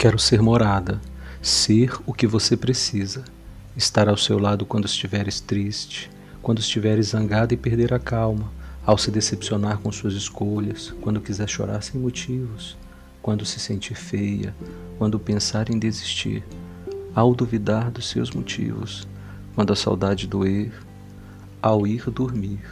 Quero ser morada, ser o que você precisa, estar ao seu lado quando estiveres triste, quando estiveres zangada e perder a calma, ao se decepcionar com suas escolhas, quando quiser chorar sem motivos, quando se sentir feia, quando pensar em desistir, ao duvidar dos seus motivos, quando a saudade doer, ao ir dormir.